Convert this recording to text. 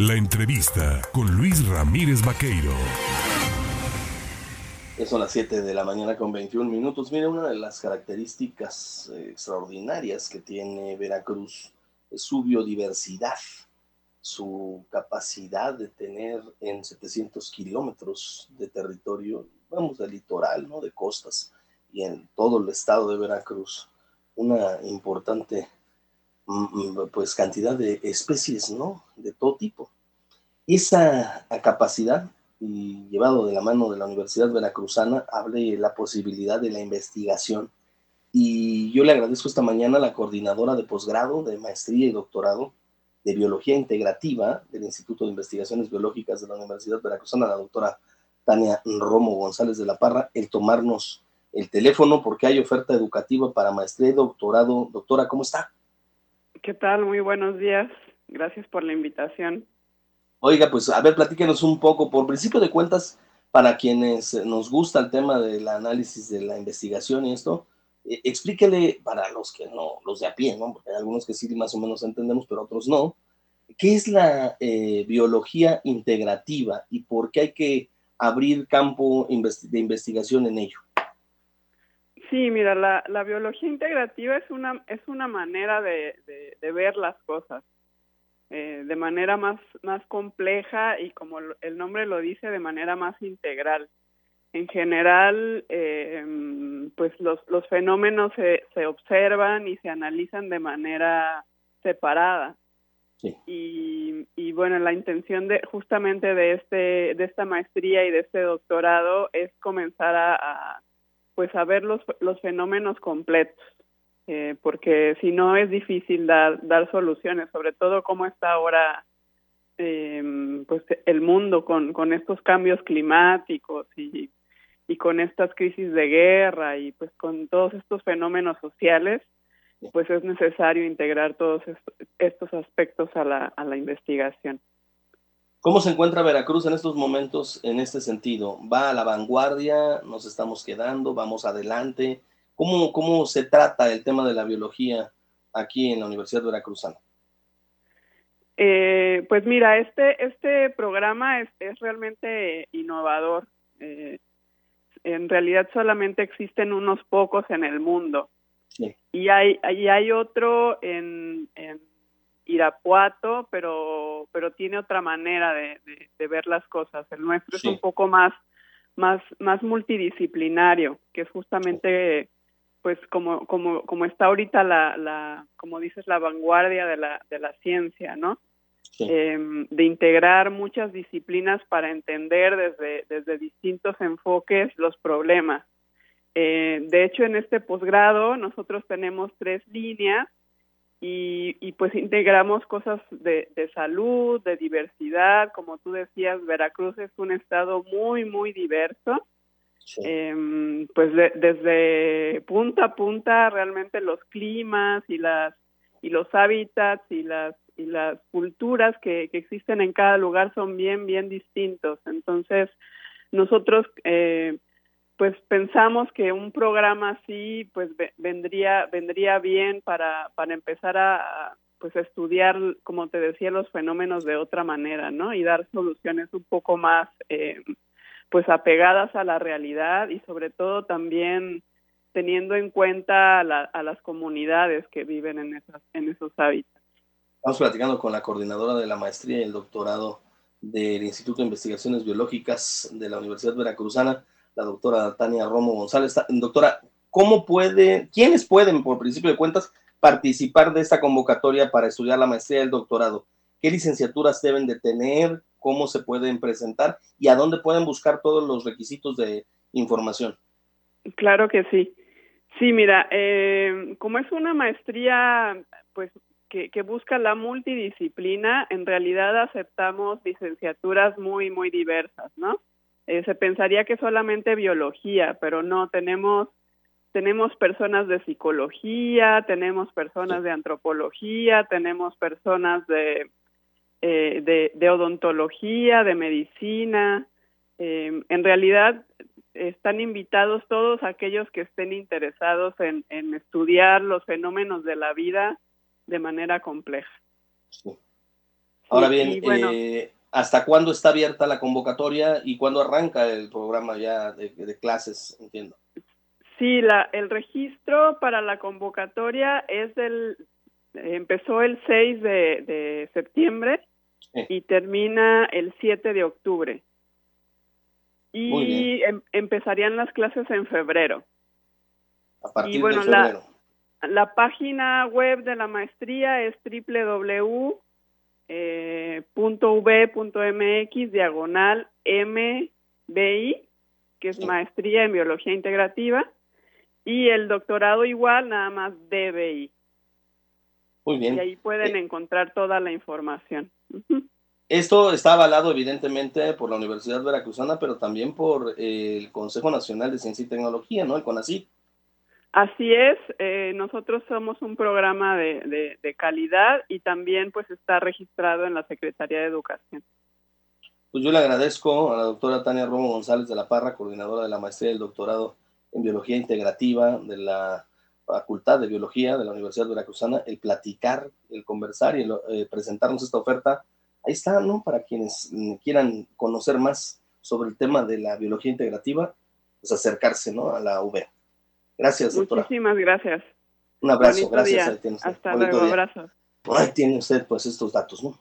La entrevista con Luis Ramírez Vaqueiro. Son las 7 de la mañana con 21 minutos. Mira, una de las características eh, extraordinarias que tiene Veracruz es su biodiversidad, su capacidad de tener en 700 kilómetros de territorio, vamos, de litoral, ¿no? De costas y en todo el estado de Veracruz, una importante pues cantidad de especies, ¿no? De todo tipo. Esa capacidad y llevado de la mano de la Universidad Veracruzana, abre la posibilidad de la investigación. Y yo le agradezco esta mañana a la coordinadora de posgrado, de maestría y doctorado de Biología Integrativa del Instituto de Investigaciones Biológicas de la Universidad Veracruzana, la doctora Tania Romo González de la Parra, el tomarnos el teléfono porque hay oferta educativa para maestría y doctorado. Doctora, ¿cómo está? ¿Qué tal? Muy buenos días. Gracias por la invitación. Oiga, pues a ver, platíquenos un poco, por principio de cuentas, para quienes nos gusta el tema del análisis de la investigación y esto, eh, explíquele para los que no, los de a pie, ¿no? Porque hay algunos que sí más o menos entendemos, pero otros no. ¿Qué es la eh, biología integrativa y por qué hay que abrir campo de investigación en ello? Sí, mira, la, la biología integrativa es una, es una manera de, de ver las cosas. Eh, de manera más, más compleja y como el nombre lo dice, de manera más integral. En general, eh, pues los, los fenómenos se, se observan y se analizan de manera separada. Y, y, bueno, la intención de justamente de este de esta maestría y de este doctorado es comenzar a, a pues a ver los, los fenómenos completos eh, porque si no es difícil dar, dar soluciones, sobre todo como está ahora eh, pues el mundo con, con estos cambios climáticos y, y con estas crisis de guerra y pues con todos estos fenómenos sociales, pues es necesario integrar todos estos aspectos a la, a la investigación. ¿Cómo se encuentra Veracruz en estos momentos en este sentido? ¿Va a la vanguardia? ¿Nos estamos quedando? ¿Vamos adelante? ¿Cómo, ¿Cómo se trata el tema de la biología aquí en la Universidad Veracruzana? Eh, pues mira, este, este programa es, es realmente innovador. Eh, en realidad solamente existen unos pocos en el mundo. Y hay, y hay otro en, en Irapuato, pero, pero tiene otra manera de, de, ver las cosas. El nuestro es un poco más, más, más multidisciplinario, que es justamente pues como, como, como está ahorita la, la, como dices, la vanguardia de la, de la ciencia, ¿no? Em, de integrar muchas disciplinas para entender desde, desde distintos enfoques los problemas. Eh, de hecho, en este posgrado nosotros tenemos tres líneas y, y pues integramos cosas de, de salud, de diversidad, como tú decías, Veracruz es un estado muy, muy diverso Em, pues desde punta a punta realmente los climas y las y los hábitats y las y las culturas que, que existen en cada lugar son bien bien distintos. Entonces nosotros eh, pues pensamos que un programa así pues vendría vendría bien para para empezar a pues estudiar como te decía los fenómenos de otra manera no y dar soluciones un poco más eh, pues apegadas a la realidad y sobre todo también teniendo en cuenta a, las comunidades que viven en, esas, en esos hábitats. Estamos platicando con la coordinadora de la maestría y el doctorado del Instituto de Investigaciones Biológicas de la Universidad Veracruzana, la doctora Tania Romo González. Doctora, ¿cómo puede, quiénes pueden, por principio de cuentas, participar de esta convocatoria para estudiar la maestría y el doctorado? ¿Qué licenciaturas deben de tener? Cómo se pueden presentar y a dónde pueden buscar todos los requisitos de información. Claro que sí. Sí, mira, eh, como es una maestría, pues que, que, busca la multidisciplina, en realidad aceptamos licenciaturas muy, muy diversas, ¿no? Eh, se pensaría que solamente biología, pero no, tenemos, tenemos personas de psicología, tenemos personas de antropología, tenemos personas de eh, de, de, odontología, de medicina. Eh, en realidad están invitados todos aquellos que estén interesados en, en, estudiar los fenómenos de la vida de manera compleja. Ahora bien, eh, ¿hasta cuándo está abierta la convocatoria y cuándo arranca el programa ya de, clases? Entiendo. Sí, la, el registro para la convocatoria es del, empezó el 6 de, septiembre y termina el 7 de octubre. Y em, empezarían las clases en febrero. A partir de febrero. La, página web de la maestría es www.v.mx diagonal MBI, que es maestría en biología integrativa, y el doctorado igual, nada más DBI. Muy bien. Y ahí pueden eh, encontrar toda la información. Esto está avalado evidentemente por la Universidad Veracruzana, pero también por el Consejo Nacional de Ciencia y Tecnología, ¿no? El CONACYT. Así es, eh, nosotros somos un programa de, calidad y también pues está registrado en la Secretaría de Educación. Pues yo le agradezco a la doctora Tania Romo González de la Parra, coordinadora de la maestría y el doctorado en Biología Integrativa de la Facultad de Biología de la Universidad Veracruzana, el platicar, el conversar y el, eh, presentarnos esta oferta. Ahí está, ¿no? Para quienes quieran conocer más sobre el tema de la biología integrativa, pues acercarse, ¿no? A la UB. Gracias, doctora. Muchísimas gracias. Un abrazo, gracias. Hasta luego, abrazos. Ahí tiene usted pues estos datos, ¿no?